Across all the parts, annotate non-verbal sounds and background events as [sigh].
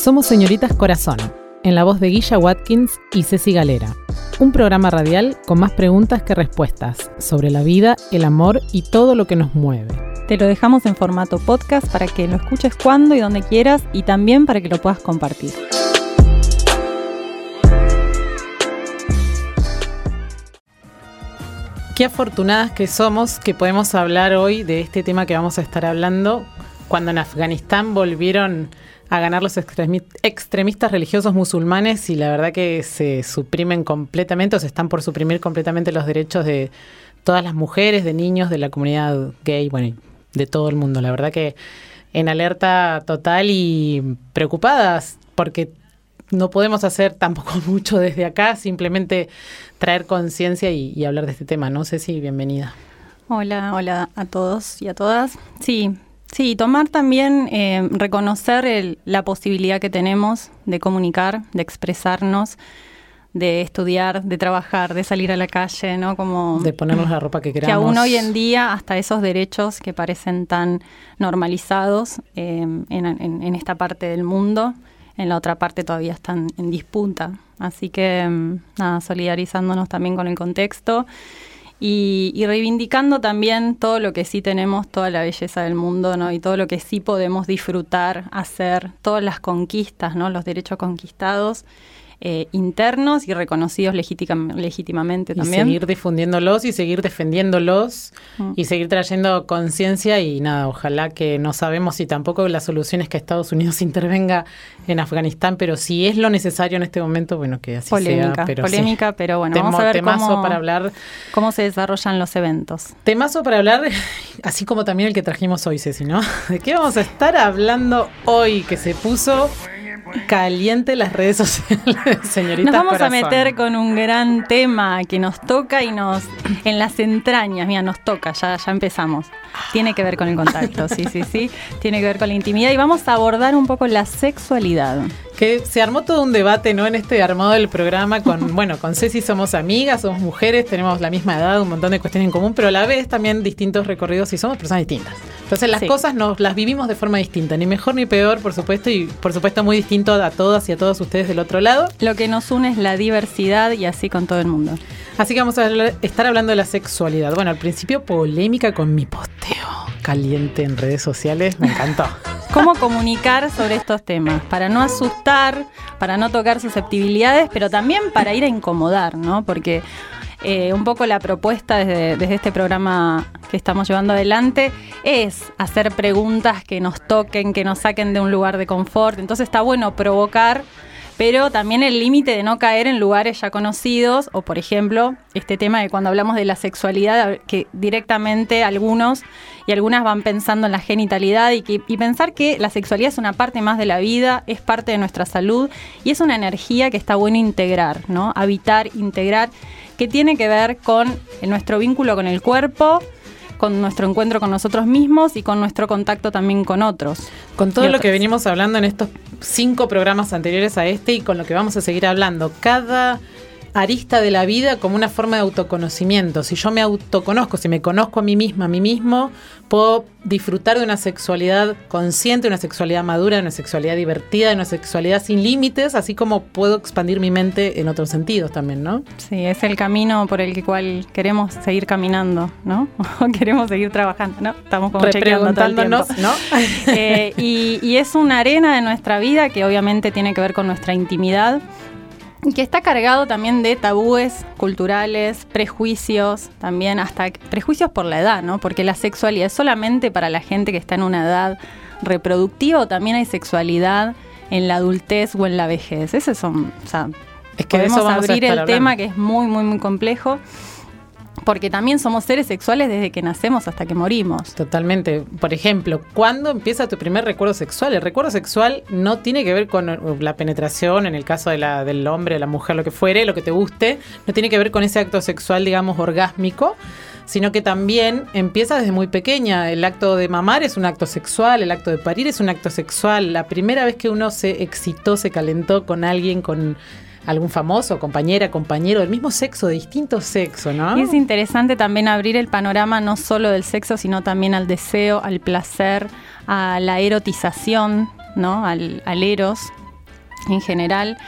Somos Señoritas Corazón, en la voz de Guilla Watkins y Ceci Galera. Un programa radial con más preguntas que respuestas sobre la vida, el amor y todo lo que nos mueve. Te lo dejamos en formato podcast para que lo escuches cuando y donde quieras y también para que lo puedas compartir. Qué afortunadas que somos que podemos hablar hoy de este tema que vamos a estar hablando cuando en Afganistán volvieron a ganar los extremistas religiosos musulmanes y la verdad que se suprimen completamente o se están por suprimir completamente los derechos de todas las mujeres, de niños, de la comunidad gay, bueno, de todo el mundo. La verdad que en alerta total y preocupadas porque no podemos hacer tampoco [laughs] mucho desde acá, simplemente traer conciencia y, hablar de este tema. No sé si bienvenida. Hola, hola a todos y a todas. Sí, sí, tomar también, eh, reconocer la posibilidad que tenemos de comunicar, de expresarnos, de estudiar, de trabajar, de salir a la calle, ¿no? Como de ponernos la ropa que queramos. Que aún hoy en día hasta esos derechos que parecen tan normalizados eh, en esta parte del mundo en la otra parte todavía están en disputa. Así que, mm, nada, solidarizándonos también con el contexto y, reivindicando también todo lo que sí tenemos, toda la belleza del mundo, ¿no? Y todo lo que sí podemos disfrutar, hacer, todas las conquistas, ¿no? Los derechos conquistados eh, internos y reconocidos legítimamente también. Y seguir difundiéndolos y seguir defendiéndolos mm. y seguir trayendo conciencia y nada, ojalá que no sabemos si tampoco la solución es que Estados Unidos [laughs] intervenga en Afganistán, pero si es lo necesario en este momento, bueno, que así sea. Pero polémica, pero bueno, vamos a ver cómo, para hablar, cómo se desarrollan los eventos. Temazo para hablar, [laughs] así como también el que trajimos hoy, Ceci, ¿no? [laughs] ¿De qué vamos a estar hablando hoy que se puso caliente las redes sociales, [laughs] señorita. Nos vamos a meter con un gran tema que nos toca y nos en las entrañas, mira, nos toca, ya, ya empezamos. Tiene que ver con el contacto, sí, sí, sí. Tiene que ver con la intimidad y vamos a abordar un poco la sexualidad. Que se armó todo un debate, ¿no? En este armado del programa con, [laughs] bueno, con Ceci somos amigas, somos mujeres, tenemos la misma edad, un montón de cuestiones en común, pero a la vez también distintos recorridos y somos personas distintas. Entonces las cosas nos las vivimos de forma distinta, ni mejor ni peor, por supuesto, y por supuesto muy distinto a todas y a todos ustedes del otro lado. Lo que nos une es la diversidad y así con todo el mundo. Así que vamos a estar hablando de la sexualidad. Bueno, al principio polémica con mi posteo caliente en redes sociales, me encantó. [laughs] ¿Cómo comunicar sobre estos temas? Para no asustar, para no tocar susceptibilidades, pero también para ir a incomodar, ¿no? Porque eh, un poco la propuesta desde, este programa que estamos llevando adelante es hacer preguntas que nos toquen, que nos saquen de un lugar de confort. Entonces está bueno provocar pero también el límite de no caer en lugares ya conocidos, o por ejemplo, este tema de cuando hablamos de la sexualidad, que directamente algunos y algunas van pensando en la genitalidad y, pensar que la sexualidad es una parte más de la vida, es parte de nuestra salud y es una energía que está bueno integrar, ¿no? Habitar, integrar que tiene que ver con nuestro vínculo con el cuerpo, con nuestro encuentro con nosotros mismos y con nuestro contacto también con otros. Con todo lo que venimos hablando en estos cinco programas anteriores a este y con lo que vamos a seguir hablando, cada arista de la vida como una forma de autoconocimiento. Si yo me autoconozco, si me conozco a mí misma, a mí mismo, puedo disfrutar de una sexualidad consciente, una sexualidad madura, de una sexualidad divertida, de una sexualidad sin límites, así como puedo expandir mi mente en otros sentidos también, ¿no? Sí, es el camino por el cual queremos seguir caminando, ¿no? [laughs] O queremos seguir trabajando, ¿no? Estamos como ¿no? [laughs] Eh, y, y es una arena de nuestra vida que obviamente tiene que ver con nuestra intimidad que está cargado también de tabúes culturales, prejuicios, también hasta prejuicios por la edad, ¿no? Porque la sexualidad es solamente para la gente que está en una edad reproductiva o también hay sexualidad en la adultez o en la vejez. Ese son, o sea, es que podemos abrir el tema que es muy, muy, muy complejo porque también somos seres sexuales desde que nacemos hasta que morimos. Totalmente. Por ejemplo, ¿cuándo empieza tu primer recuerdo sexual? El recuerdo sexual no tiene que ver con la penetración, en el caso de la, del hombre, de la mujer, lo que fuere, lo que te guste. No tiene que ver con ese acto sexual, digamos, orgásmico sino que también empieza desde muy pequeña. El acto de mamar es un acto sexual, el acto de parir es un acto sexual. La primera vez que uno se excitó, se calentó con alguien, con algún famoso, compañera, compañero del mismo sexo, de distinto sexo, ¿no? Y es interesante también abrir el panorama no solo del sexo, sino también al deseo, al placer, a la erotización, ¿no? Al, eros, en general.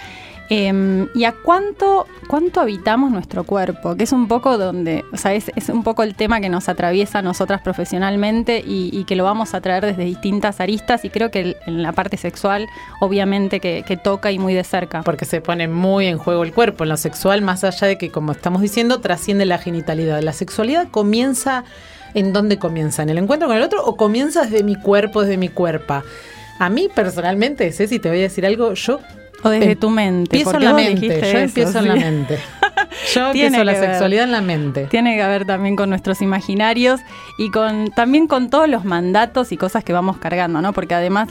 Em, ¿Y a cuánto, cuánto habitamos nuestro cuerpo? Que es un poco donde, o sea, es, un poco el tema que nos atraviesa a nosotras profesionalmente y, que lo vamos a traer desde distintas aristas y creo que en la parte sexual, obviamente que, toca y muy de cerca. Porque se pone muy en juego el cuerpo, en lo sexual, más allá de que, como estamos diciendo, trasciende la genitalidad. La sexualidad comienza, ¿en dónde comienza? ¿En el encuentro con el otro o comienza desde mi cuerpo, desde mi cuerpo? A mí personalmente, Ceci, te voy a decir algo, yo o desde tu mente. Empiezo en la mente. [laughs] Yo empiezo en la mente. Yo empiezo la sexualidad en la mente. Tiene que ver también con nuestros imaginarios y con también con todos los mandatos y cosas que vamos cargando, ¿no? Porque además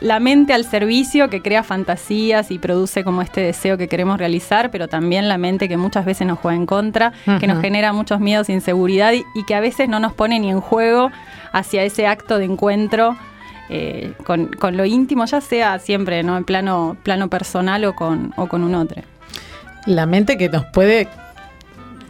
la mente al servicio que crea fantasías y produce como este deseo que queremos realizar, pero también la mente que muchas veces nos juega en contra, que nos genera muchos miedos, inseguridad y, y que a veces no nos pone ni en juego hacia ese acto de encuentro eh, con, lo íntimo, ya sea siempre ¿no? en plano, plano personal o con, o con un otro. La mente que nos puede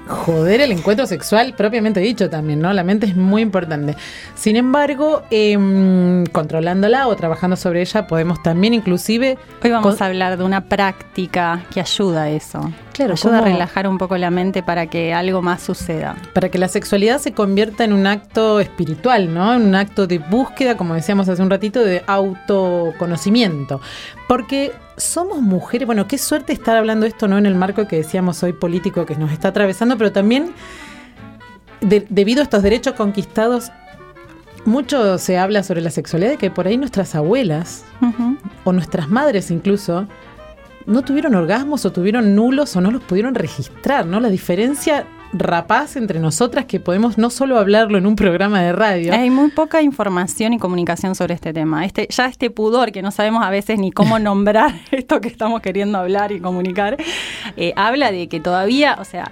joder el encuentro sexual propiamente dicho también, ¿no? La mente es muy importante. Sin embargo, em, controlándola o trabajando sobre ella, podemos también inclusive... Hoy vamos a hablar de una práctica que ayuda a eso. Claro, ayuda a relajar un poco la mente para que algo más suceda. Para que la sexualidad se convierta en un acto espiritual, ¿no? En un acto de búsqueda, como decíamos hace un ratito, de autoconocimiento. Porque somos mujeres, bueno, qué suerte estar hablando esto, ¿no? En el marco que decíamos hoy político que nos está atravesando, pero también debido a estos derechos conquistados, mucho se habla sobre la sexualidad de que por ahí nuestras abuelas o nuestras madres incluso no tuvieron orgasmos o tuvieron nulos o no los pudieron registrar, ¿no? La diferencia rapaz entre nosotras que podemos no solo hablarlo en un programa de radio. Hay muy poca información y comunicación sobre este tema. Este, ya este pudor que no sabemos a veces ni cómo [laughs] nombrar esto que estamos queriendo hablar y comunicar, eh, habla de que todavía, o sea,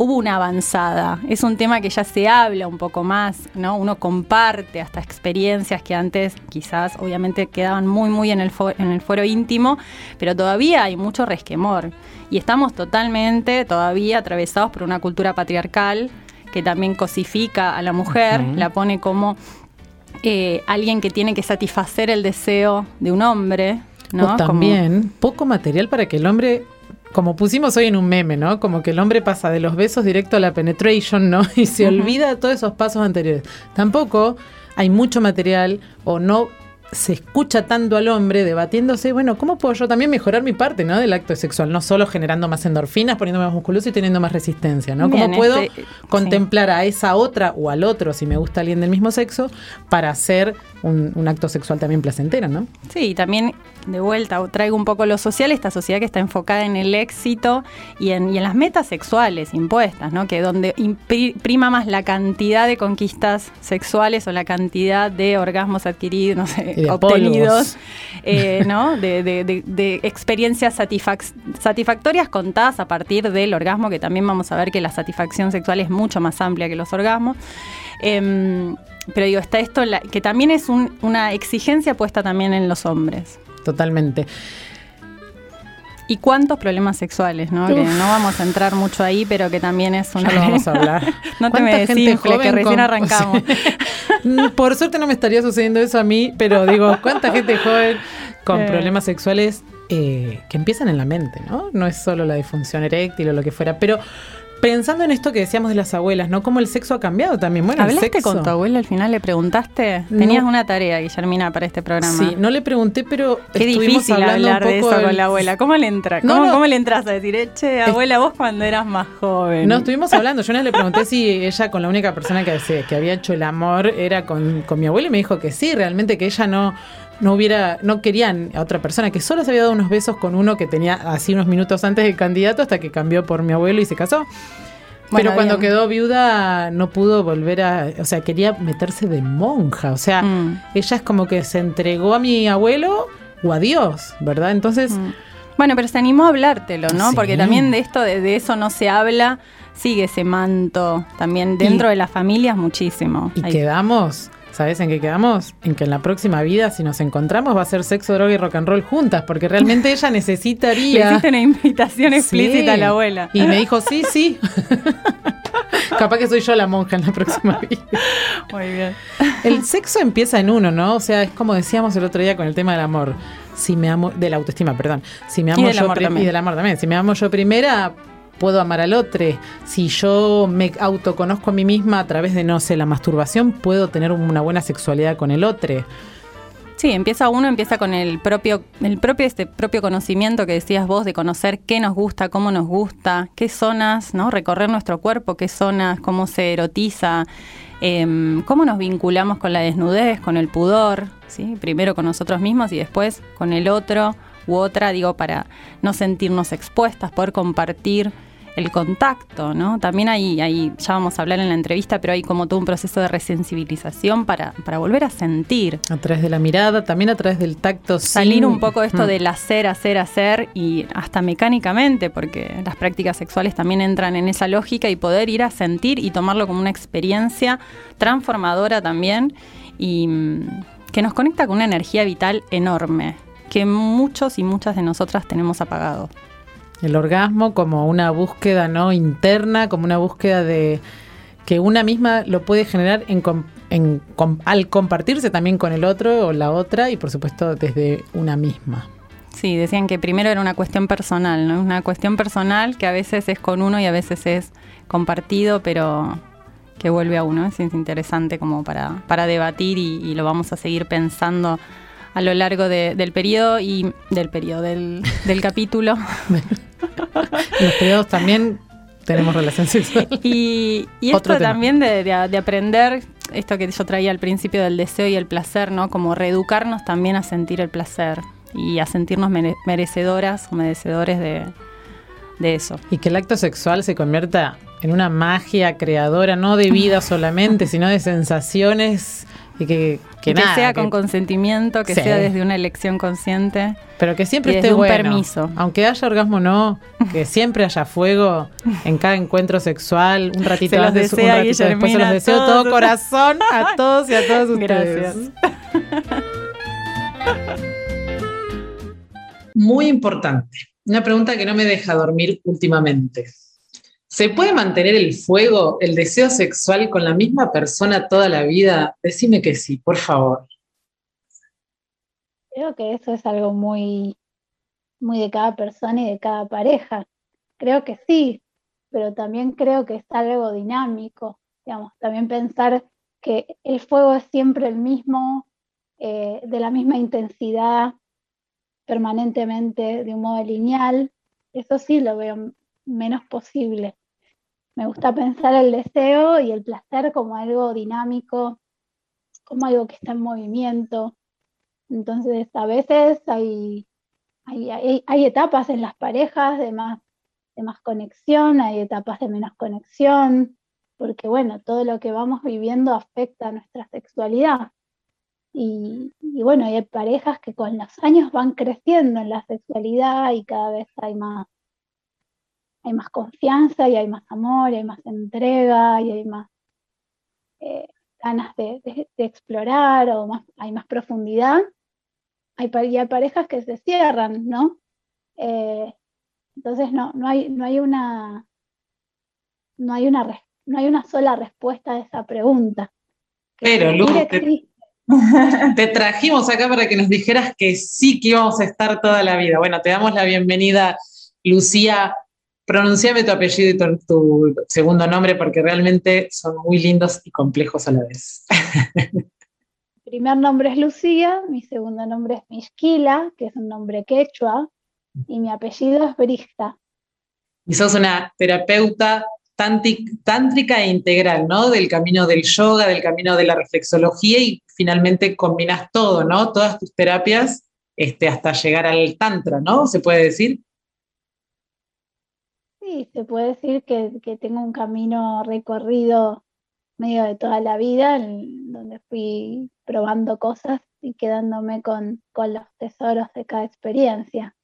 hubo una avanzada. Es un tema que ya se habla un poco más, ¿no? Uno comparte hasta experiencias que antes quizás obviamente quedaban muy, muy en el, en el foro íntimo, pero todavía hay mucho resquemor y estamos totalmente todavía atravesados por una cultura patriarcal que también cosifica a la mujer, la pone como eh, alguien que tiene que satisfacer el deseo de un hombre. ¿no? O también poco material para que el hombre como pusimos hoy en un meme, ¿no? Como que el hombre pasa de los besos directo a la penetration, ¿no? [laughs] Y se olvida todos esos pasos anteriores. Tampoco hay mucho material o no se escucha tanto al hombre debatiéndose, bueno, ¿cómo puedo yo también mejorar mi parte ¿no? del acto sexual? No solo generando más endorfinas, poniéndome más musculoso y teniendo más resistencia, ¿no? ¿Cómo puedo este, contemplar a esa otra o al otro, si me gusta alguien del mismo sexo, para hacer un, acto sexual también placentero, ¿no? Sí, también de vuelta traigo un poco lo social, esta sociedad que está enfocada en el éxito y en, las metas sexuales impuestas, ¿no? Que donde prima más la cantidad de conquistas sexuales o la cantidad de orgasmos adquiridos, no sé, obtenidos, eh, ¿no? De, experiencias satisfactorias contadas a partir del orgasmo, que también vamos a ver que la satisfacción sexual es mucho más amplia que los orgasmos. Em, pero digo, está esto que también es una exigencia puesta también en los hombres. Totalmente. ¿Y cuántos problemas sexuales? ¿no? Que no vamos a entrar mucho ahí, pero que también es una. Ya vamos a [laughs] hablar. no te me desinfle, que recién arrancamos. [laughs] por suerte no me estaría sucediendo eso a mí, pero digo, ¿cuánta gente joven con eh. problemas sexuales eh, que empiezan en la mente, ¿no? No es solo la disfunción eréctil o lo que fuera, pero Pensando en esto que decíamos de las abuelas, ¿no? Cómo el sexo ha cambiado también. Bueno, ¿Hablaste con tu abuela al final? ¿Le preguntaste? Tenías una tarea, Guillermina, para este programa. Sí, no le pregunté, pero Qué difícil hablar de eso con la abuela. ¿Cómo le entra? ¿Cómo, le entras a decir, che, abuela, vos cuando eras más joven? No, estuvimos hablando. Yo una vez le pregunté si ella con la única persona que, que había hecho el amor era con, con mi abuela y me dijo que sí, realmente que ella no no hubiera, no querían a otra persona, que solo se había dado unos besos con uno que tenía así unos minutos antes del candidato hasta que cambió por mi abuelo y se casó. Pero cuando quedó viuda no pudo volver a, o sea, quería meterse de monja, o sea, mm. ella es como que se entregó a mi abuelo o a Dios, ¿verdad? Entonces... Mm. Bueno, pero se animó a hablártelo, ¿no? Porque también de esto, de, eso no se habla, sigue ese manto también dentro de las familias muchísimo. Y quedamos ¿Sabes en qué quedamos? En que en la próxima vida, si nos encontramos, va a ser sexo, droga y rock and roll juntas, porque realmente ella [laughs] necesitaría. Le hiciste una invitación explícita a la abuela. Y me dijo, sí, sí. [laughs] Capaz que soy yo la monja en la próxima vida. Muy bien. El sexo empieza en uno, ¿no? O sea, es como decíamos el otro día con el tema del amor. si me amo, de la autoestima, perdón, si me amo del yo amor también. y del amor también, si me amo yo primera, puedo amar al otro. Si yo me autoconozco a mí misma a través de, no sé, la masturbación, puedo tener una buena sexualidad con el otro. Sí, empieza uno, empieza con el propio, el propio, este propio conocimiento que decías vos de conocer qué nos gusta, cómo nos gusta, qué zonas, ¿no? Recorrer nuestro cuerpo, qué zonas, cómo se erotiza, em, cómo nos vinculamos con la desnudez, con el pudor, ¿sí? Primero con nosotros mismos y después con el otro u otra, digo, para no sentirnos expuestas, poder compartir el contacto, ¿no? También hay, hay, ya vamos a hablar en la entrevista, pero hay como todo un proceso de resensibilización para, para volver a sentir. A través de la mirada, también a través del tacto. Salir sin- un poco de esto Mm. del hacer, hacer, hacer y hasta mecánicamente, porque las prácticas sexuales también entran en esa lógica y poder ir a sentir y tomarlo como una experiencia transformadora también y mm, que nos conecta con una energía vital enorme que muchos y muchas de nosotras tenemos apagado. El orgasmo como una búsqueda no interna, como una búsqueda de que una misma lo puede generar en, en com- al compartirse también con el otro o la otra y por supuesto desde una misma. Sí, decían que primero era una cuestión personal, ¿no? Una cuestión personal que a veces es con uno y a veces es compartido, pero que vuelve a uno. Es interesante como para, para debatir y, y lo vamos a seguir pensando a lo largo de- del periodo y del periodo, del, del capítulo. [laughs] [laughs] Los periodos también tenemos relación sexual. [laughs] Y, esto también de, de- de aprender, esto que yo traía al principio del deseo y el placer, ¿no? Como reeducarnos también a sentir el placer y a sentirnos mere- merecedoras o merecedores de, de eso. Y que el acto sexual se convierta en una magia creadora, no de vida [laughs] solamente, sino de sensaciones y que, que Que, nada, sea que- con consentimiento, que Sí. sea desde una elección consciente. pero que siempre y esté desde un bueno. permiso. Aunque haya orgasmo o no, que siempre haya fuego en cada encuentro sexual, un ratito Se los antes, un desea ratito después, se los a deseo todos. todo corazón a todos y a todas ustedes. Gracias. Muy importante. Una pregunta que no me deja dormir últimamente. ¿Se puede mantener el fuego, el deseo sexual con la misma persona toda la vida? Decime que sí, por favor. Creo que eso es algo muy, muy de cada persona y de cada pareja. Creo que sí, pero también creo que es algo dinámico. Digamos, también pensar que el fuego es siempre el mismo, eh, de la misma intensidad, permanentemente, de un modo lineal, eso sí lo veo menos posible. Me gusta pensar el deseo y el placer como algo dinámico, como algo que está en movimiento. Entonces, a veces hay, hay, hay- etapas en las parejas de más, de más conexión, hay etapas de menos conexión, porque bueno, todo lo que vamos viviendo afecta a nuestra sexualidad. Y, y bueno, hay parejas que con los años van creciendo en la sexualidad y cada vez hay más, hay más confianza y hay más amor y hay más entrega y hay más eh, ganas de, de- de explorar o más, hay más profundidad. Hay, y hay parejas que se cierran, ¿no? Eh, entonces no, no, hay, no, hay una, no, hay una, no hay una sola respuesta a esa pregunta. Pero, sentir Lu, te- existe. [laughs] Te trajimos acá para que nos dijeras que sí que íbamos a estar toda la vida. Bueno, te damos la bienvenida, Lucía. Pronunciame tu apellido y tu, tu segundo nombre porque realmente son muy lindos y complejos a la vez. Mi [laughs] primer nombre es Lucía, mi segundo nombre es Mishkila, que es un nombre quechua, y mi apellido es Brista. Y sos una terapeuta tántrica e integral, ¿no? Del camino del yoga, del camino de la reflexología y finalmente combinas todo, ¿no? Todas tus terapias este, hasta llegar al tantra, ¿no? Se puede decir. Sí, se puede decir que, que tengo un camino recorrido medio de toda la vida, en donde fui probando cosas y quedándome con, con los tesoros de cada experiencia.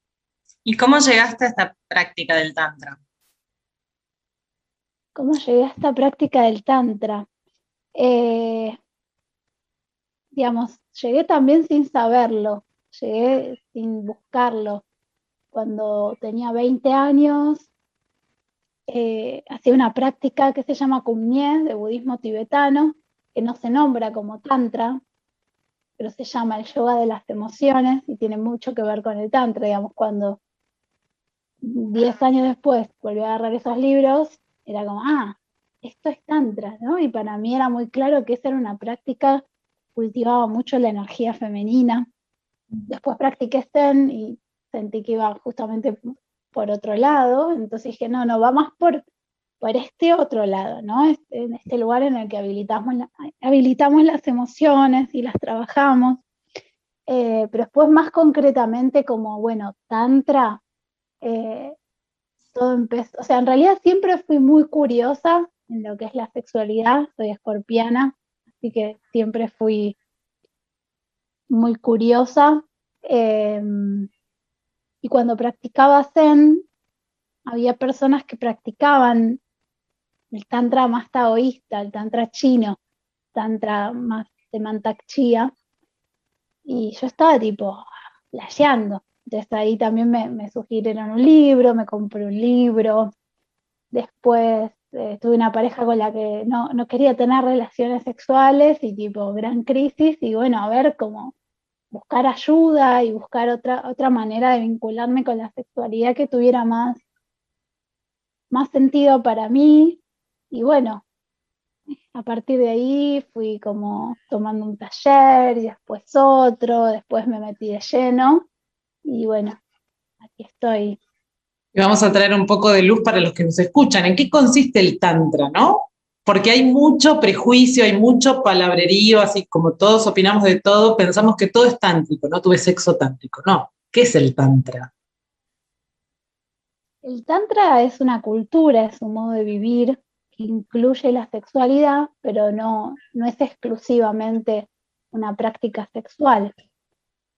¿Y cómo llegaste a esta práctica del Tantra? ¿Cómo llegué a esta práctica del Tantra? Eh, digamos, llegué también sin saberlo, llegué sin buscarlo. Cuando tenía 20 años, eh, hacía una práctica que se llama Kumnie, de budismo tibetano, que no se nombra como Tantra, pero se llama el yoga de las emociones y tiene mucho que ver con el tantra, digamos, cuando 10 años después volví a agarrar esos libros, era como, ah, esto es tantra, ¿no? Y para mí era muy claro que esa era una práctica cultivaba mucho la energía femenina. Después practiqué Zen y sentí que iba justamente por otro lado, entonces dije, no, no, va más por, por este otro lado, ¿no? Este, en este lugar en el que habilitamos, habilitamos las emociones y las trabajamos. Eh, pero después más concretamente como, bueno, Tantra, eh, todo empezó, o sea, en realidad siempre fui muy curiosa en lo que es la sexualidad, soy escorpiana, así que siempre fui muy curiosa. Em, y cuando practicaba Zen, había personas que practicaban el tantra más taoísta, el tantra chino, tantra más de mantak chia, y yo estaba tipo flasheando. Entonces ahí también me, sugirieron un libro, me compré un libro. Después eh, tuve una pareja con la que no, no, quería tener relaciones sexuales y tipo gran crisis y bueno, a ver cómo buscar ayuda y buscar otra, otra manera de vincularme con la sexualidad que tuviera más, más sentido para mí. Y bueno, a partir de ahí fui como tomando un taller y después otro, después me metí de lleno y bueno, aquí estoy. Y vamos a traer un poco de luz para los que nos escuchan. ¿En qué consiste el tantra, no? Porque hay mucho prejuicio, hay mucho palabrerío, así como todos opinamos de todo, pensamos que todo es tántrico, ¿no? Tuve sexo tántrico. No, ¿qué es el tantra? El tantra es una cultura, es un modo de vivir que incluye la sexualidad, pero no, no es exclusivamente una práctica sexual.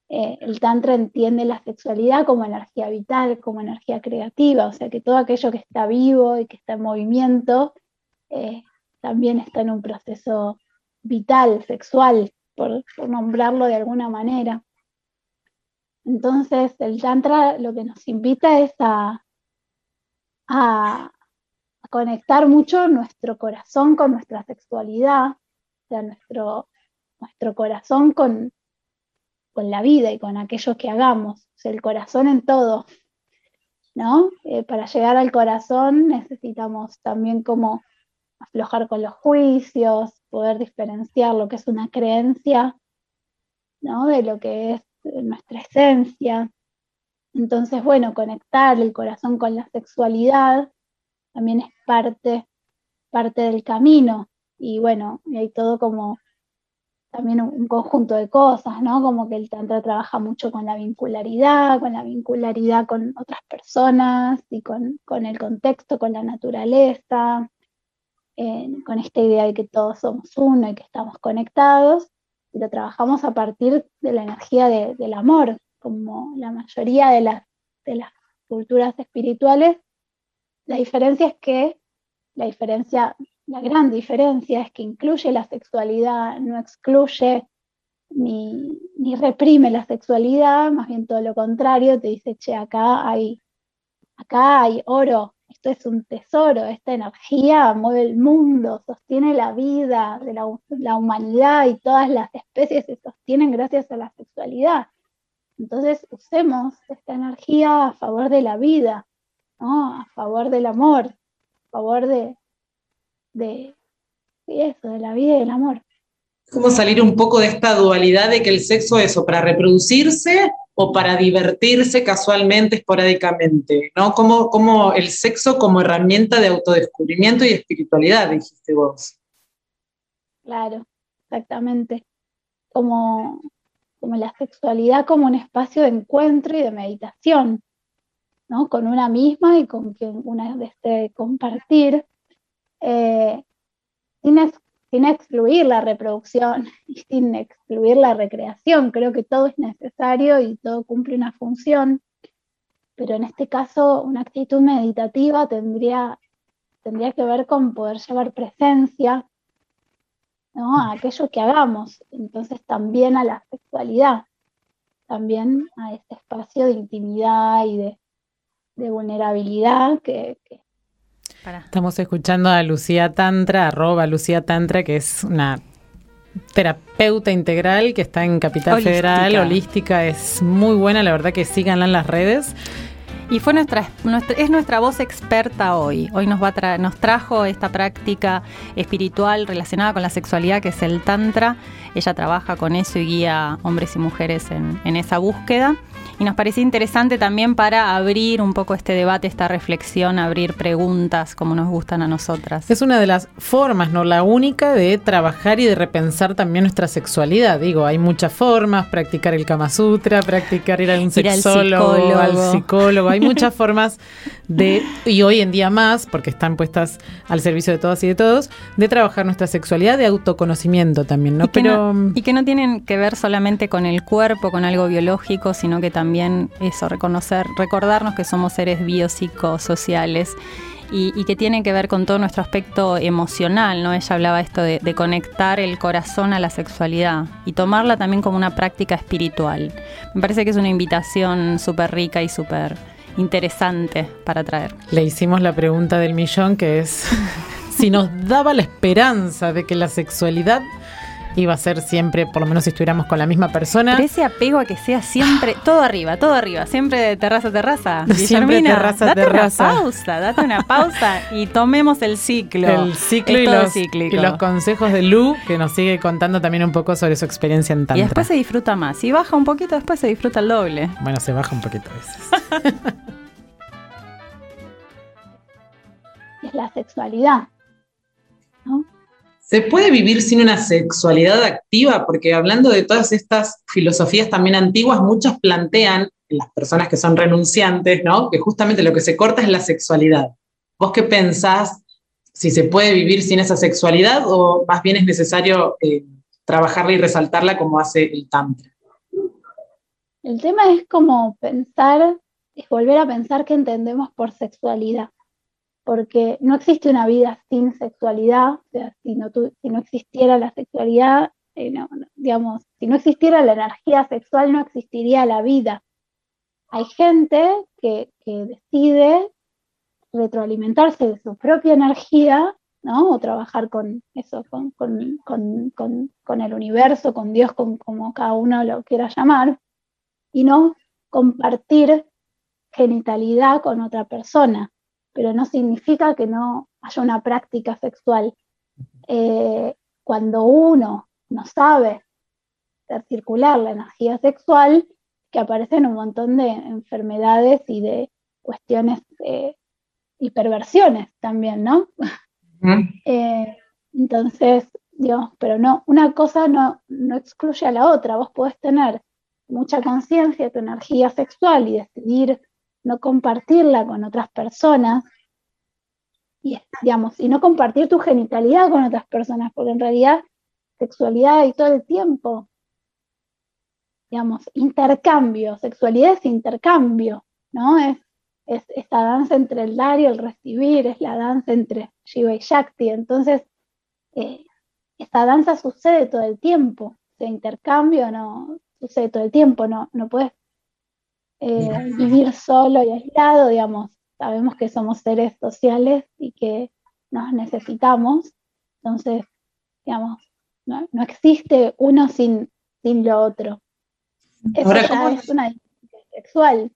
Eh, el Tantra entiende la sexualidad como energía vital, como energía creativa, o sea que todo aquello que está vivo y que está en movimiento eh, también está en un proceso vital, sexual, por, nombrarlo de alguna manera. Entonces el Tantra lo que nos invita es a, a, conectar mucho nuestro corazón con nuestra sexualidad, o sea, nuestro, nuestro corazón con, con la vida y con aquello que hagamos, el corazón en todo, ¿no? Eh, para llegar al corazón necesitamos también como aflojar con los juicios, poder diferenciar lo que es una creencia, ¿no? De lo que es nuestra esencia. Entonces, bueno, conectar el corazón con la sexualidad también es parte, parte del camino. Y bueno, hay todo como también un, conjunto de cosas, ¿no? Como que el Tantra trabaja mucho con la vincularidad, con la vincularidad con otras personas y con, el contexto, con la naturaleza, con esta idea de que todos somos uno y que estamos conectados. Y lo trabajamos a partir de la energía del amor, como la mayoría de las, culturas espirituales. La diferencia es que la diferencia la gran diferencia es que incluye la sexualidad, no excluye ni, reprime la sexualidad, más bien todo lo contrario, te dice, che, acá hay, acá hay oro, esto es un tesoro, esta energía mueve el mundo, sostiene la vida de la, humanidad y todas las especies se sostienen gracias a la sexualidad. Entonces usemos esta energía a favor de la vida, a favor del amor, a favor de, de, eso, de la vida y del amor. ¿Cómo salir un poco de esta dualidad de que el sexo es para reproducirse o para divertirse casualmente, esporádicamente? ¿no? Como, como el sexo como herramienta de autodescubrimiento y espiritualidad, dijiste vos. Claro, exactamente. Como, como la sexualidad como un espacio de encuentro y de meditación, ¿no? Con una misma y con quien una desee compartir eh, excluir la reproducción [laughs] y sin excluir la recreación. Creo que todo es necesario y todo cumple una función, pero en este caso una actitud meditativa tendría, tendría que ver con poder llevar presencia a aquello que hagamos, entonces también a la sexualidad, también a este espacio de intimidad y de, vulnerabilidad que, Estamos escuchando a Lucía Tantra, arroba Lucía Tantra, que es una terapeuta integral que está en Capital Federal, holística, es muy buena, la verdad que síganla en las redes. Y fue nuestra, es nuestra voz experta hoy. Hoy nos, va nos trajo esta práctica espiritual relacionada con la sexualidad que es el Tantra. Ella trabaja con eso y guía hombres y mujeres en, en esa búsqueda y nos parecía interesante también para abrir un poco este debate, esta reflexión, abrir preguntas como nos gustan a nosotras. Es una de las formas, no la única, de trabajar y de repensar también nuestra sexualidad. Digo, hay muchas formas, practicar el Kama Sutra, practicar ir a un sexólogo, al psicólogo. Hay muchas [laughs] formas de, y hoy en día más, porque están puestas al servicio de todas y de todos, de trabajar nuestra sexualidad, de autoconocimiento también, ¿no? Y Pero, y que no tienen que ver solamente con el cuerpo, con algo biológico, sino que también eso, reconocer, recordarnos que somos seres biopsicosociales y, y, que tienen que ver con todo nuestro aspecto emocional, ¿no? Ella hablaba esto de, de, conectar el corazón a la sexualidad y tomarla también como una práctica espiritual. Me parece que es una invitación súper rica y súper interesante para traer. Le hicimos la pregunta del millón que es [laughs] si nos daba la esperanza de que la sexualidad iba a ser siempre, por lo menos si estuviéramos con la misma persona. Pero ese apego a que sea siempre todo arriba, todo arriba, siempre de terraza a terraza. [laughs] Siempre terraza date terraza. Una pausa, date una pausa y tomemos el ciclo. El ciclo y los, y los, consejos de Lu, que nos sigue contando también un poco sobre su experiencia en Tantra. Y después se disfruta más. Si baja un poquito, después se disfruta el doble. Bueno, se baja un poquito a veces. [laughs] es la sexualidad. ¿no? ¿Se puede vivir sin una sexualidad activa? Porque hablando de todas estas filosofías también antiguas, muchas plantean, las personas que son renunciantes, ¿no? que justamente lo que se corta es la sexualidad. ¿Vos qué pensás? Si se puede vivir sin esa sexualidad o más bien es necesario eh, trabajarla y resaltarla como hace el Tantra. El tema es como pensar, es volver a pensar qué entendemos por sexualidad porque no existe una vida sin sexualidad, o sea, si no, existiera la sexualidad, eh, digamos, si no existiera la energía sexual, no existiría la vida. Hay gente que, decide retroalimentarse de su propia energía, ¿no? O trabajar con eso, con, con el universo, con Dios, como cada uno lo quiera llamar, y no compartir genitalidad con otra persona pero no significa que no haya una práctica sexual. Eh, cuando uno no sabe hacer circular la energía sexual, que aparecen un montón de enfermedades y de cuestiones eh, y perversiones también, ¿no? [laughs] Eh, entonces, Dios, pero no, una cosa no, no excluye a la otra. Vos podés tener mucha conciencia de tu energía sexual y decidir no compartirla con otras personas y, digamos, y no compartir tu genitalidad con otras personas, porque en realidad sexualidad hay todo el tiempo. Digamos, intercambio, sexualidad es intercambio, ¿no? Es, es esta danza entre el dar y el recibir, es la danza entre Shiva y Shakti. Entonces, eh, esta danza sucede todo el tiempo, ese intercambio no sucede todo el tiempo, no, no puedes eh, vivir solo y aislado, digamos, sabemos que somos seres sociales y que nos necesitamos, entonces, digamos, no, existe uno sin, sin lo otro. Eso ya es una sexual.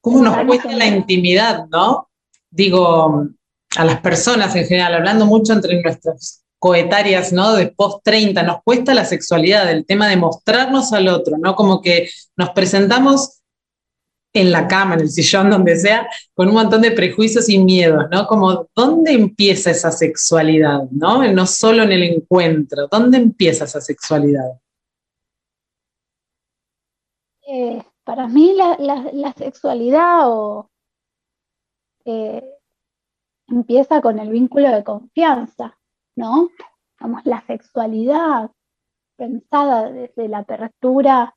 ¿Cómo nos cuesta la intimidad, no? Digo, a las personas en general, hablando mucho entre nuestras coetarias, ¿no? De post 30, nos cuesta la sexualidad, el tema de mostrarnos al otro, ¿no? Como que nos presentamos en la cama, en el sillón, donde sea, con un montón de prejuicios y miedos, ¿no? Como, ¿dónde empieza esa sexualidad, ¿no? No solo en el encuentro, ¿dónde empieza esa sexualidad? Eh, para mí la, sexualidad eh, empieza con el vínculo de confianza, ¿no? Vamos, la sexualidad pensada desde la apertura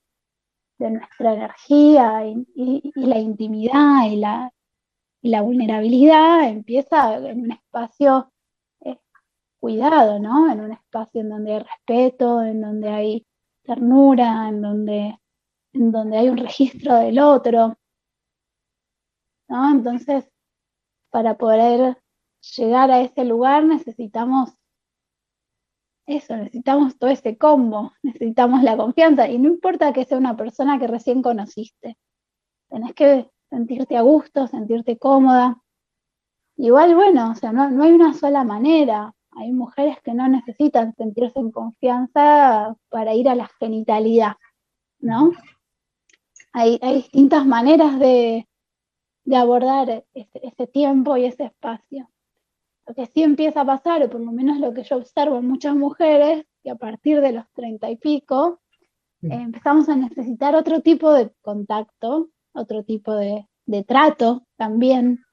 de nuestra energía y, la intimidad y la, vulnerabilidad empieza en un espacio eh, cuidado, ¿no? En un espacio en donde hay respeto, en donde hay ternura, en donde, en donde hay un registro del otro. ¿no? Entonces, para poder llegar a ese lugar necesitamos eso, necesitamos todo ese combo, necesitamos la confianza y no importa que sea una persona que recién conociste, tenés que sentirte a gusto, sentirte cómoda. Igual, bueno, o sea, no, no hay una sola manera. Hay mujeres que no necesitan sentirse en confianza para ir a la genitalidad, ¿no? Hay, hay distintas maneras de, de abordar ese, tiempo y ese espacio. Lo que sí empieza a pasar, o por lo menos lo que yo observo en muchas mujeres, que a partir de los treinta y pico mm. eh, empezamos a necesitar otro tipo de contacto, otro tipo de, trato también.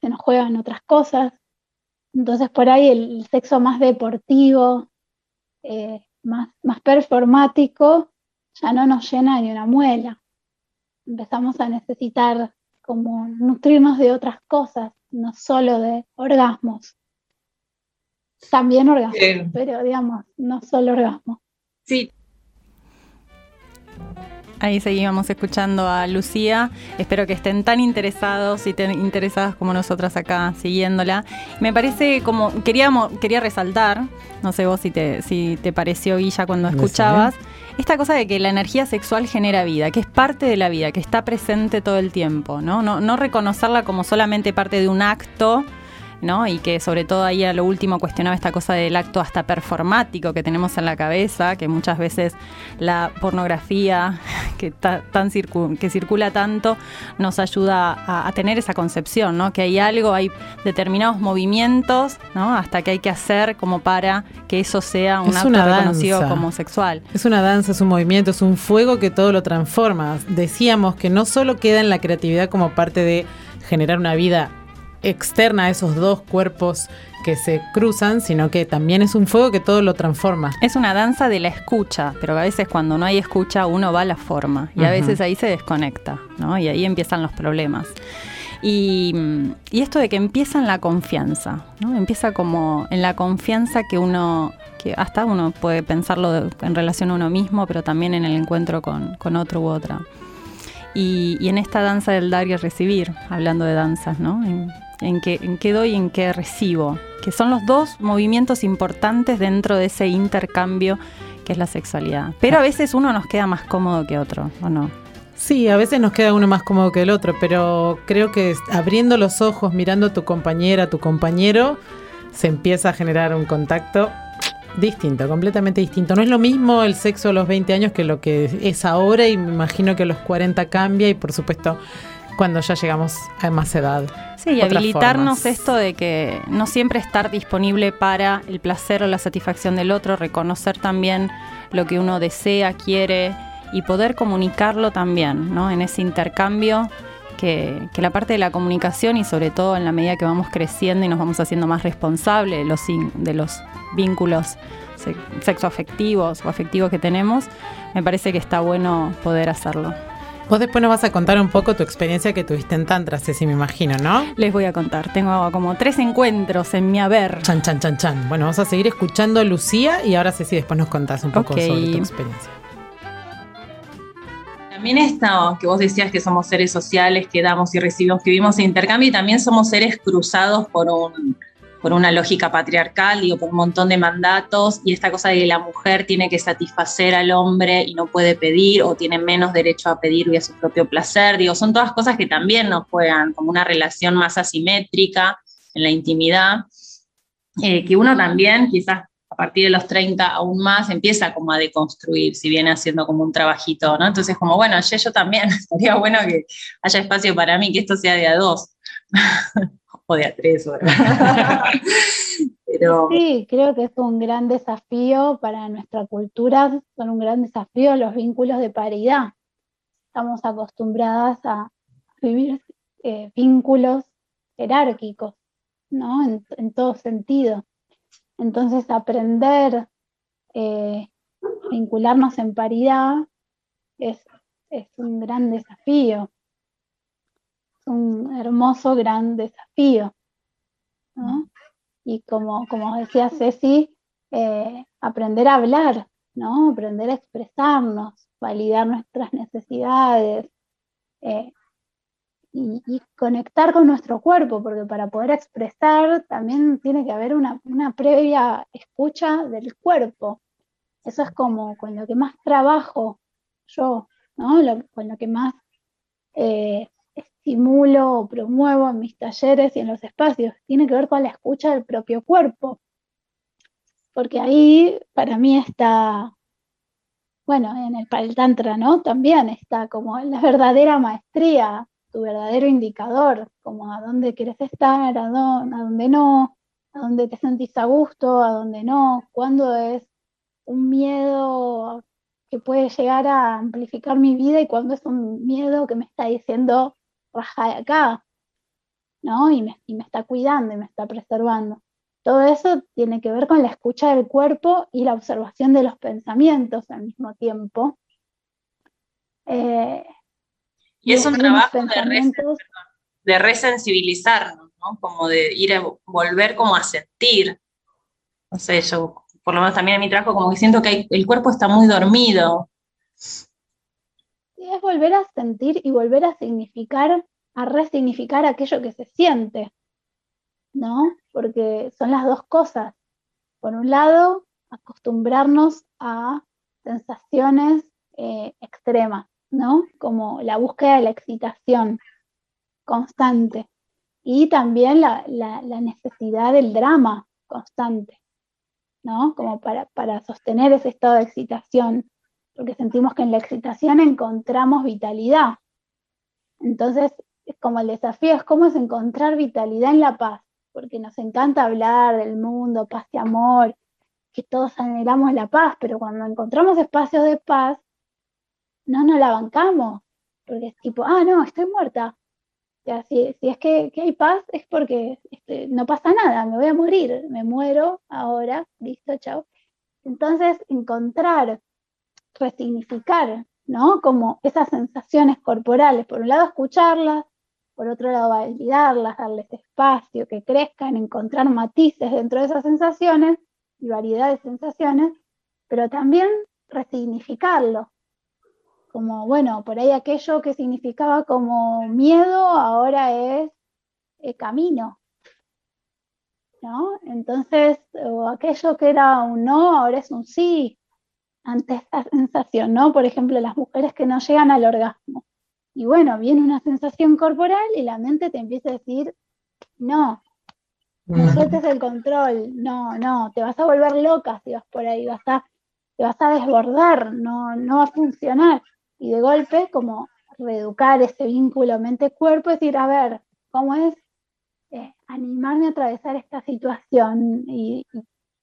Se nos juegan otras cosas. Entonces por ahí el sexo más deportivo, eh, más, más performático, ya no nos llena ni una muela empezamos a necesitar como nutrirnos de otras cosas, no solo de orgasmos. También orgasmos, pero digamos, no solo orgasmos. Sí. Ahí seguíamos escuchando a Lucía. Espero que estén tan interesados y tan interesadas como nosotras acá siguiéndola. Me parece como, queríamos, quería resaltar, no sé vos si te, si te pareció Guilla cuando escuchabas esta cosa de que la energía sexual genera vida, que es parte de la vida, que está presente todo el tiempo, ¿no? No, no reconocerla como solamente parte de un acto ¿no? Y que sobre todo ahí a lo último cuestionaba esta cosa del acto hasta performático que tenemos en la cabeza, que muchas veces la pornografía [laughs] que, tan que circula tanto nos ayuda a, tener esa concepción, ¿no? Que hay algo, hay determinados movimientos, ¿no? Hasta que hay que hacer como para que eso sea un acto reconocido como sexual. Es una danza, es un movimiento, es un fuego que todo lo transforma. Decíamos que no solo queda en la creatividad como parte de generar una vida externa a esos dos cuerpos que se cruzan, sino que también es un fuego que todo lo transforma. Es una danza de la escucha, pero a veces cuando no hay escucha uno va a la forma y a veces ahí se desconecta, ¿no? Y ahí empiezan los problemas. Y, esto de que empieza en la confianza, ¿no? Empieza como en la confianza que uno, que hasta uno puede pensarlo en relación a uno mismo, pero también en el encuentro con, otro u otra. Y, en esta danza del dar y recibir, hablando de danzas, ¿no? en qué, en doy y en qué recibo, que son los dos movimientos importantes dentro de ese intercambio que es la sexualidad. Pero a veces uno nos queda más cómodo que otro, ¿o no? Sí, a veces nos queda uno más cómodo que el otro, pero creo que abriendo los ojos, mirando a tu compañera, a tu compañero, se empieza a generar un contacto distinto, completamente distinto. No es lo mismo el sexo a los 20 años que lo que es ahora y me imagino que a los 40 cambia y por supuesto cuando ya llegamos a más edad. Sí, y habilitarnos esto de que no siempre estar disponible para el placer o la satisfacción del otro, reconocer también lo que uno desea, quiere y poder comunicarlo también, ¿no? En ese intercambio que, la parte de la comunicación y sobre todo en la medida que vamos creciendo y nos vamos haciendo más responsables de los, de los vínculos sexoafectivos o afectivos que tenemos, me parece que está bueno poder hacerlo. Vos después nos vas a contar un poco tu experiencia que tuviste en Tantra, Ceci, me imagino, ¿no? Les voy a contar. Tengo como tres encuentros en mi haber. Chan, chan, chan, chan. Bueno, vamos a seguir escuchando a Lucía y ahora Ceci después nos contás un poco sobre tu experiencia. También esto que vos decías que somos seres sociales, que damos y recibimos, que vivimos en intercambio y también somos seres cruzados por un por una lógica patriarcal, digo, por un montón de mandatos, y esta cosa de que la mujer tiene que satisfacer al hombre y no puede pedir, o tiene menos derecho a pedir y a su propio placer, digo, son todas cosas que también nos juegan como una relación más asimétrica en la intimidad, eh, que uno también quizás a partir de los 30 aún más empieza como a deconstruir, si viene haciendo como un trabajito, ¿no? Entonces como, bueno, yo, yo también, [laughs] sería bueno que haya espacio para mí, que esto sea de a dos. [laughs] o de a tres. [laughs] Pero... Sí, creo que es un gran desafío para nuestra cultura, son un gran desafío los vínculos de paridad. Estamos acostumbradas a vivir eh, vínculos jerárquicos, ¿no? En, todo sentido. Entonces, aprender eh, a vincularnos en paridad es, es un gran desafío un hermoso, gran desafío. Y como, como decía Ceci, eh, aprender a hablar, ¿no? aprender a expresarnos, validar nuestras necesidades. Eh, y, conectar con nuestro cuerpo, porque para poder expresar también tiene que haber una, previa escucha del cuerpo. Eso es como con lo que más trabajo yo, ¿no? con lo que más eh, estimulo o promuevo en mis talleres y en los espacios. Tiene que ver con la escucha del propio cuerpo. Porque ahí para mí está, bueno, en el, para Tantra, ¿no? También está como la verdadera maestría tu verdadero indicador, como a dónde quieres estar, a dónde, a dónde no, a dónde te sentís a gusto, a dónde no, cuándo es un miedo que puede llegar a amplificar mi vida y cuándo es un miedo que me está diciendo raja de acá, ¿no? Y me, y me está cuidando y me está preservando. Todo eso tiene que ver con la escucha del cuerpo y la observación de los pensamientos al mismo tiempo. Eh, y es un trabajo de, resensibilizarnos, ¿no? Como de ir a volver como a sentir. No sé, yo por lo menos también en mi trabajo como que siento que el cuerpo está muy dormido. Sí, es volver a sentir y volver a significar, a resignificar aquello que se siente, ¿no? Porque son las dos cosas. Por un lado, acostumbrarnos a sensaciones eh, extremas, ¿no? Como la búsqueda de la excitación constante y también la, necesidad del drama constante, ¿no? Como para, para, sostener ese estado de excitación, porque sentimos que en la excitación encontramos vitalidad. Entonces, es como el desafío es cómo es encontrar vitalidad en la paz, porque nos encanta hablar del mundo, paz y amor, que todos anhelamos la paz, pero cuando encontramos espacios de paz, no nos la bancamos, porque es tipo, ah, no, estoy muerta. O sea, si, es que, hay paz, es porque este, no pasa nada, me voy a morir, me muero ahora, listo, chao. Entonces, encontrar, resignificar, ¿no? Como esas sensaciones corporales, por un lado escucharlas, por otro lado validarlas, darles espacio, que crezcan, encontrar matices dentro de esas sensaciones y variedad de sensaciones, pero también resignificarlo, como, bueno, por ahí aquello que significaba como miedo ahora es eh, camino, ¿no? Entonces, o aquello que era un no, ahora es un sí, ante esta sensación, ¿no? Por ejemplo, las mujeres que no llegan al orgasmo. Y bueno, viene una sensación corporal y la mente te empieza a decir, no, no mm. sueltes el control, no, no, te vas a volver loca si vas por ahí, vas a, te vas a desbordar, no, no va a funcionar y de golpe como reeducar ese vínculo mente-cuerpo, decir, a ver, ¿cómo es eh, animarme a atravesar esta situación y,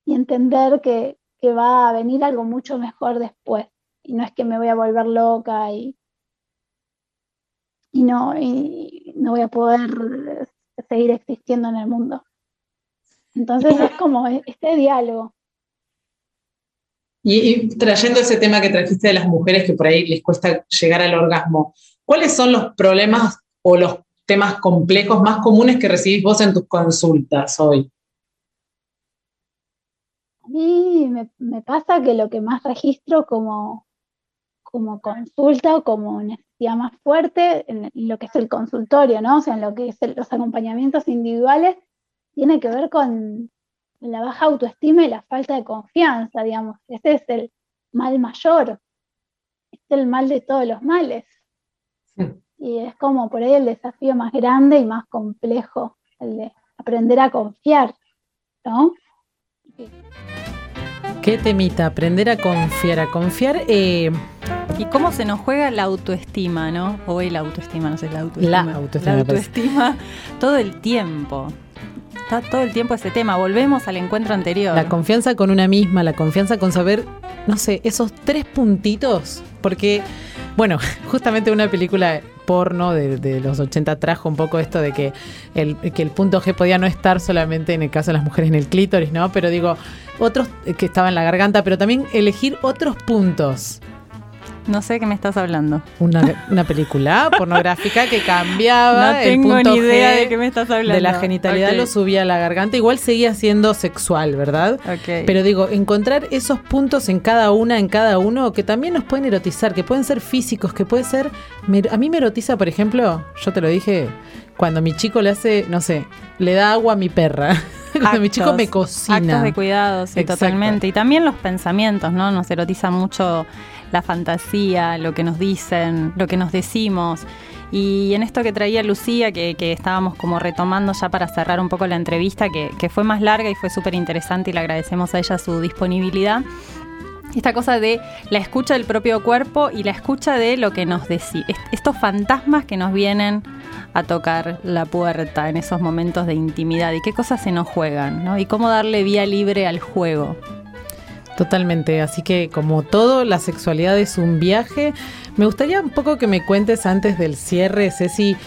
entender que, va a venir algo mucho mejor después? Y no es que me voy a volver loca y, y, no, y no voy a poder seguir existiendo en el mundo. Entonces [laughs] es como este diálogo. Y, trayendo ese tema que trajiste de las mujeres que por ahí les cuesta llegar al orgasmo, ¿cuáles son los problemas o los temas complejos más comunes que recibís vos en tus consultas hoy? A mí me, pasa que lo que más registro como, como consulta o como necesidad más fuerte en lo que es el consultorio, ¿no? O sea, en lo que es los acompañamientos individuales, tiene que ver con, la baja autoestima y la falta de confianza, digamos. Ese es el mal mayor, es el mal de todos los males. Y es como por ahí el desafío más grande y más complejo, el de aprender a confiar, ¿no? Qué temita, aprender a confiar, a confiar. Eh, y cómo se nos juega la autoestima, ¿no? O el autoestima, no sé, la autoestima. La autoestima. La autoestima todo el tiempo está todo el tiempo ese tema. Volvemos al encuentro anterior. La confianza con una misma, la confianza con saber, no sé, esos tres puntitos. Porque, bueno, [laughs] justamente una película porno de, los 80 trajo un poco esto de que el, que el punto G podía no estar solamente en el caso de las mujeres en el clítoris, ¿no? Pero digo, otros que estaban en la garganta, pero también elegir otros puntos No sé qué me estás hablando. Una, película pornográfica que cambiaba no tengo ni idea de qué me estás hablando. De la genitalidad lo subía a la garganta. Igual seguía siendo sexual, ¿verdad? Okay. Pero digo, encontrar esos puntos en cada una, en cada uno, que también nos pueden erotizar, que pueden ser físicos, que puede ser. A mí me erotiza, por ejemplo, yo te lo dije, cuando mi chico le hace, no sé, le da agua a mi perra. [laughs] cuando mi chico me cocina. Actos de cuidado, sí, totalmente. Y también los pensamientos, ¿no? Nos erotiza mucho la fantasía, lo que nos dicen, lo que nos decimos. Y en esto que traía Lucía, que, estábamos como retomando ya para cerrar un poco la entrevista, que, fue más larga y fue súper interesante y le agradecemos a ella su disponibilidad, esta cosa de la escucha del propio cuerpo y la escucha de lo que nos decía, estos fantasmas que nos vienen a tocar la puerta en esos momentos de intimidad y qué cosas se nos juegan, ¿no? Y cómo darle vía libre al juego. Totalmente, así que como todo, la sexualidad es un viaje. Me gustaría un poco que me cuentes antes del cierre, Ceci,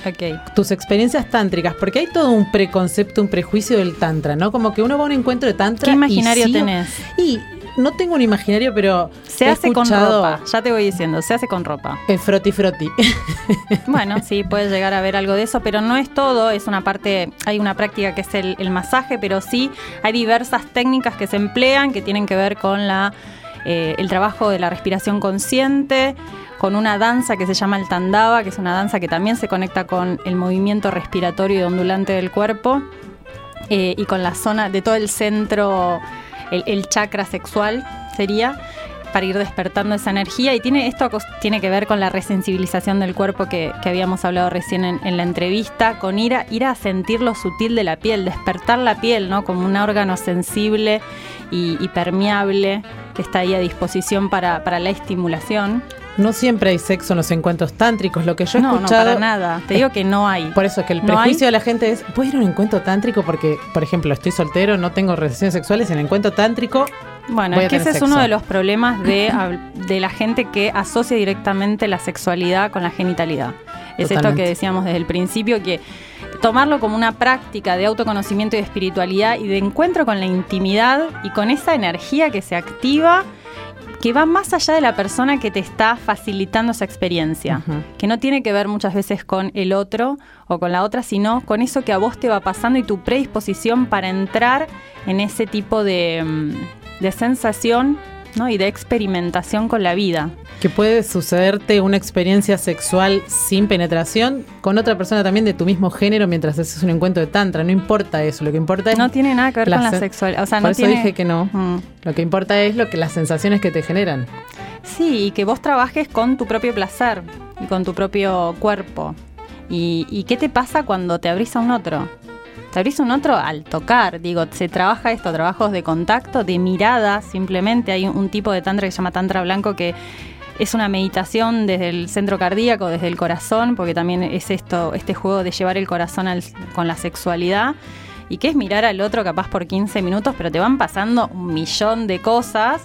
tus experiencias tántricas, porque hay todo un preconcepto, un prejuicio del tantra, ¿no? Como que uno va a un encuentro de tantra. ¿Qué imaginario tenés? Y no tengo un imaginario, pero. Se hace con ropa, ya te voy diciendo, se hace con ropa. El froti froti. [laughs] bueno, sí, puedes llegar a ver algo de eso, pero no es todo, es una parte, hay una práctica que es el, masaje, pero sí hay diversas técnicas que se emplean que tienen que ver con la, eh, el trabajo de la respiración consciente, con una danza que se llama el tandava, que es una danza que también se conecta con el movimiento respiratorio y ondulante del cuerpo. Eh, y con la zona de todo el centro el, chakra sexual sería para ir despertando esa energía y tiene esto tiene que ver con la resensibilización del cuerpo que, habíamos hablado recién en, la entrevista, con ir a, ir a sentir lo sutil de la piel, despertar la piel, ¿no? Como un órgano sensible y, permeable que está ahí a disposición para, para la estimulación. No siempre hay sexo en los encuentros tántricos. Lo que yo he no, escuchado. No, para nada. Te digo que no hay. Por eso es que el prejuicio de la gente es: ¿puedo ir a un encuentro tántrico? Porque, por ejemplo, estoy soltero, no tengo relaciones sexuales. En el encuentro tántrico. Bueno, es que ese es uno de los problemas de, de la gente que asocia directamente la sexualidad con la genitalidad. Es esto que decíamos desde el principio, que tomarlo como una práctica de autoconocimiento y de espiritualidad y de encuentro con la intimidad y con esa energía que se activa que va más allá de la persona que te está facilitando esa experiencia, que no tiene que ver muchas veces con el otro o con la otra, sino con eso que a vos te va pasando y tu predisposición para entrar en ese tipo de, mm, de sensación y de experimentación con la vida. Que puede sucederte una experiencia sexual sin penetración con otra persona también de tu mismo género mientras haces un encuentro de tantra. No importa eso, lo que importa es... No tiene nada que ver con la sexualidad. O sea, por eso dije que no. Mm. Lo que importa es lo que las sensaciones que te generan. Sí, y que vos trabajes con tu propio placer y con tu propio cuerpo. ¿Y, y qué te pasa cuando te abrís a un otro? te abrís un otro al tocar. Digo, se trabaja esto, trabajos de contacto, de mirada, simplemente. Hay un, tipo de tantra que se llama tantra blanco que es una meditación desde el centro cardíaco, desde el corazón, porque también es esto, este juego de llevar el corazón con la sexualidad. Y que es mirar al otro capaz por 15 minutos, pero te van pasando un millón de cosas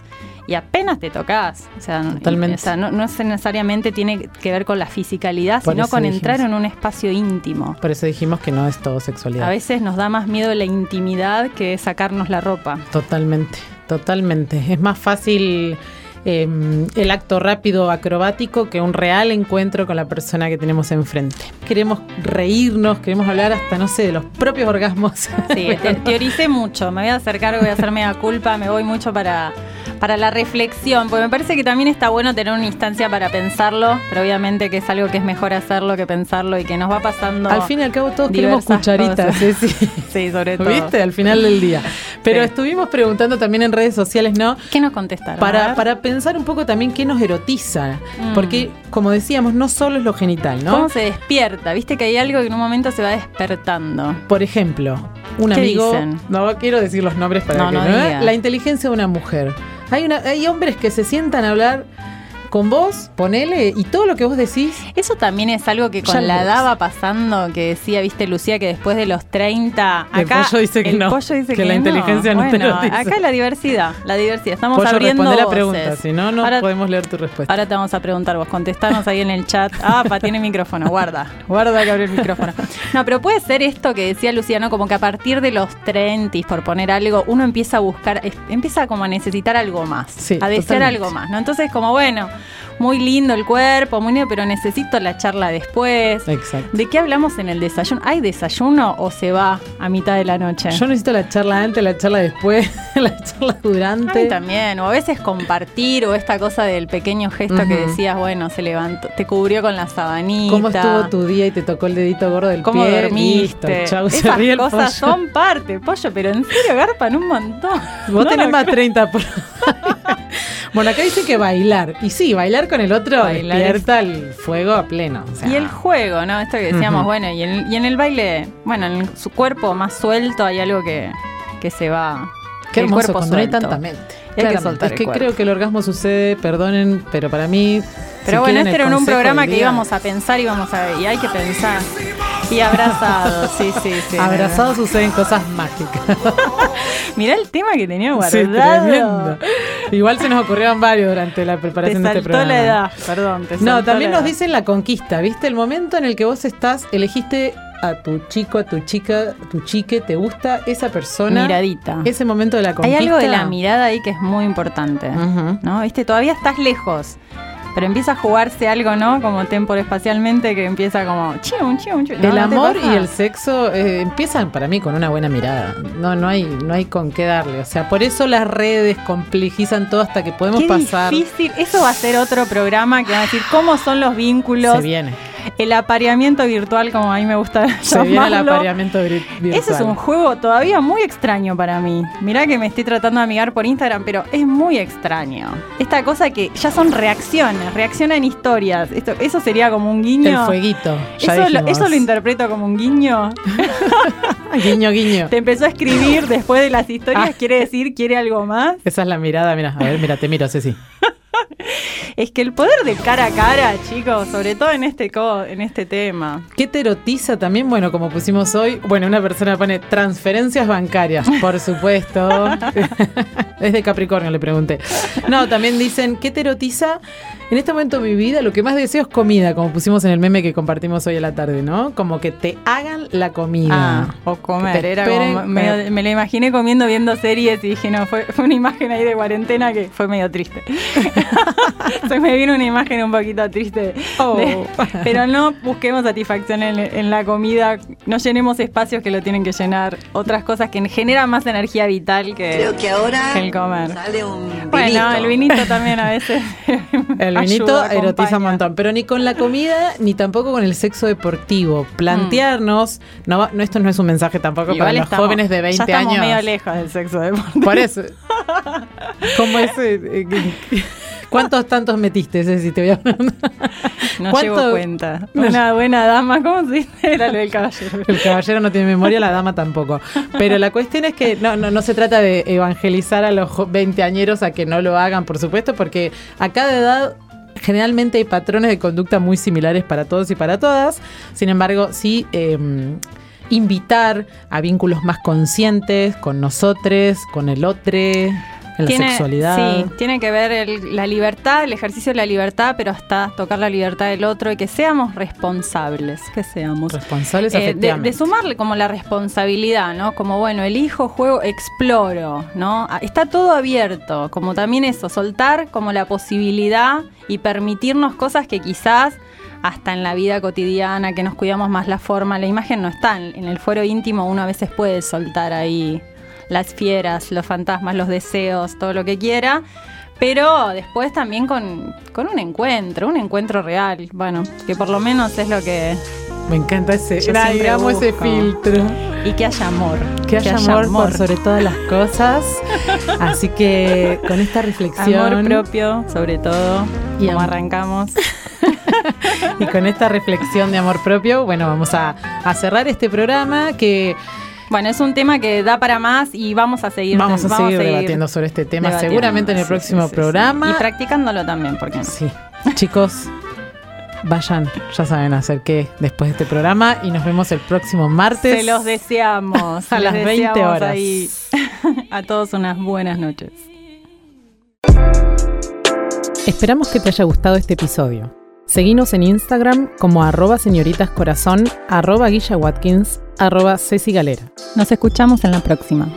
y apenas te tocas. O sea, no, necesariamente tiene que ver con la fisicalidad, sino con entrar en un espacio íntimo. Por eso dijimos que no es todo sexualidad. A veces nos da más miedo la intimidad que sacarnos la ropa. Totalmente, totalmente. Es más fácil Em, el acto rápido acrobático que un real encuentro con la persona que tenemos enfrente. Queremos reírnos, queremos hablar hasta, no sé, de los propios orgasmos. Sí, [laughs] teoricé mucho, me voy a acercar, voy a hacerme la culpa, me voy mucho para, para la reflexión, porque me parece que también está bueno tener una instancia para pensarlo, pero obviamente que es algo que es mejor hacerlo que pensarlo y que nos va pasando. Al fin y al cabo todos queremos cucharitas, sí, [laughs] sí. sobre todo. ¿Viste? Al final del día. Pero estuvimos preguntando también en redes sociales, ¿no? ¿Qué nos contestaron? Para, para pensar un poco también qué nos erotiza. Mm. Porque, como decíamos, no solo es lo genital, ¿no? ¿Cómo se despierta? Viste que hay algo que en un momento se va despertando. Por ejemplo, un amigo. No quiero decir los nombres para que no. La inteligencia de una mujer. Hay, una, hay hombres que se sientan a hablar con vos, ponele, y todo lo que vos decís. Eso también es algo que con la edad va pasando, que decía, viste, Lucía, que después de los 30. Acá, el pollo dice que no. que, la inteligencia no, bueno, Acá la diversidad, la diversidad. Estamos pollo, abriendo. la pregunta, si no, no podemos leer tu respuesta. Ahora te vamos a preguntar vos, contestanos ahí en el chat. Ah, pa, tiene micrófono, guarda, guarda que abre el micrófono. No, pero puede ser esto que decía Lucía, ¿no? Como que a partir de los 30, por poner algo, uno empieza a buscar, empieza como a necesitar algo más, a desear algo más, ¿no? Entonces, como bueno Yeah. Muy lindo el cuerpo, muy lindo, pero necesito la charla después. Exacto. ¿De qué hablamos en el desayuno? ¿Hay desayuno o se va a mitad de la noche? Yo necesito la charla antes, la charla después, [laughs] la charla durante. también, o a veces compartir, o esta cosa del pequeño gesto que decías, bueno, se levantó, te cubrió con la sabanita. ¿Cómo estuvo tu día y te tocó el dedito gordo del ¿Cómo pie? dormiste? chau, Esas cosas son parte, pollo, pero en serio garpan un montón. Vos tenés más 30 por... [laughs] Bueno, acá dice que bailar. Y sí, bailar con el otro bailar despierta el fuego a pleno. Y el juego, ¿no? Esto que decíamos, bueno, y, en el baile, bueno, en su cuerpo más suelto hay algo que, que se va. Qué hermoso, cuerpo cuando no hay tanta mente. Hay que soltar es que creo que el orgasmo sucede, perdonen, pero para mí. Pero bueno, este era un programa que íbamos a pensar, íbamos a y hay que pensar. Y abrazados, sí, sí, sí. Abrazados suceden cosas mágicas. [laughs] Mirá el tema que tenía guardado. Igual se nos ocurrieron varios durante la preparación de este programa. la edad, perdón. no, también nos dicen la conquista, ¿viste? El momento en el que vos estás, elegiste a tu chico, a tu chica, tu chique, te gusta esa persona. Miradita. Ese momento de la conquista. Hay algo de la mirada ahí que es muy importante. ¿No? Viste, todavía estás lejos. Pero empieza a jugarse algo, ¿no? Como espacialmente que empieza como chium, chium, chium. el amor y el sexo eh, empiezan para mí con una buena mirada. No, no hay, no hay con qué darle. O sea, por eso las redes complejizan todo hasta que podemos qué pasar. Difícil. Eso va a ser otro programa que va a decir cómo son los vínculos. Se viene el apareamiento virtual, como a mí me gusta Se viene el apareamiento virtual. Ese es un juego todavía muy extraño para mí. Mirá que me estoy tratando de amigar por Instagram, pero es muy extraño. Esta cosa que ya son reacciones, reaccionan historias. Esto, eso sería como un guiño. El fueguito. eso, lo, eso lo interpreto como un guiño. [laughs] guiño, guiño. Te empezó a escribir después de las historias, ah. quiere decir, quiere algo más. Esa es la mirada, mira, a ver, mira, te miro, Ceci. [laughs] es que el poder de cara a cara, chicos, sobre todo en este, en este tema. ¿Qué te erotiza también? Bueno, como pusimos hoy, bueno, una persona pone transferencias bancarias, por supuesto. [laughs] es de Capricornio, le pregunté. No, también dicen, ¿qué te erotiza? En este momento de mi vida lo que más deseo es comida, como pusimos en el meme que compartimos hoy a la tarde, ¿no? Como que te hagan la comida. Ah, o comer. Era como, me, me, la imaginé comiendo, viendo series y dije, no, fue, fue una imagen ahí de cuarentena que fue medio triste. [laughs] Se me vino una imagen un poquito triste. Oh. pero no busquemos satisfacción en, la comida, no llenemos espacios que lo tienen que llenar, otras cosas que generan más energía vital que, el comer. bueno, el vinito también a veces. [laughs] [laughs] el vinito erotiza un montón, pero ni con la comida ni tampoco con el sexo deportivo. Plantearnos, no, esto no es un mensaje tampoco para los jóvenes de 20 ya estamos años. medio lejos del sexo deportivo. Por eso. [laughs] como ese. ¿Cuántos tantos metiste, si te voy a No llevo cuenta. Una buena dama, ¿cómo se dice? Era lo del caballero. El caballero no tiene memoria, la dama tampoco. Pero la cuestión es que no, no, no se trata de evangelizar a los veinteañeros a que no lo hagan, por supuesto, porque a cada edad generalmente hay patrones de conducta muy similares para todos y para todas. Sin embargo, sí em, invitar a vínculos más conscientes con nosotros, con el otro la tiene, sexualidad. Sí, tiene que ver la libertad, el ejercicio de la libertad, pero hasta tocar la libertad del otro y que seamos responsables, que seamos. Responsables eh, de, sumarle como la responsabilidad, ¿no? Como, bueno, elijo, juego, exploro, ¿no? Ah, está todo abierto, como también eso, soltar como la posibilidad y permitirnos cosas que quizás hasta en la vida cotidiana, que nos cuidamos más la forma, la imagen no está. En el fuero íntimo uno a veces puede soltar ahí las fieras, los fantasmas, los deseos, todo lo que quiera. Pero después también con, un encuentro, un encuentro real. Bueno, que por lo menos es lo que. Me encanta ese, digamos ese filtro. Y que haya amor. Que, haya, amor, por sobre todas las cosas. Así que con esta reflexión. Amor propio, sobre todo. Y como arrancamos. [laughs] y con esta reflexión de amor propio, bueno, vamos a, a cerrar este programa que bueno, es un tema que da para más y vamos a seguir Vamos a, seguir, debatiendo sobre este tema, seguramente en el próximo programa. Y practicándolo también, porque Sí. Chicos, vayan, ya saben hacer qué después de este programa y nos vemos el próximo martes. Se los deseamos. [laughs] a las 20 horas. [laughs] a todos unas buenas noches. Esperamos que te haya gustado este episodio. Seguinos en Instagram como arroba señoritascorazón, arroba Guilla Watkins, arroba Ceci Galera. Nos escuchamos en la próxima.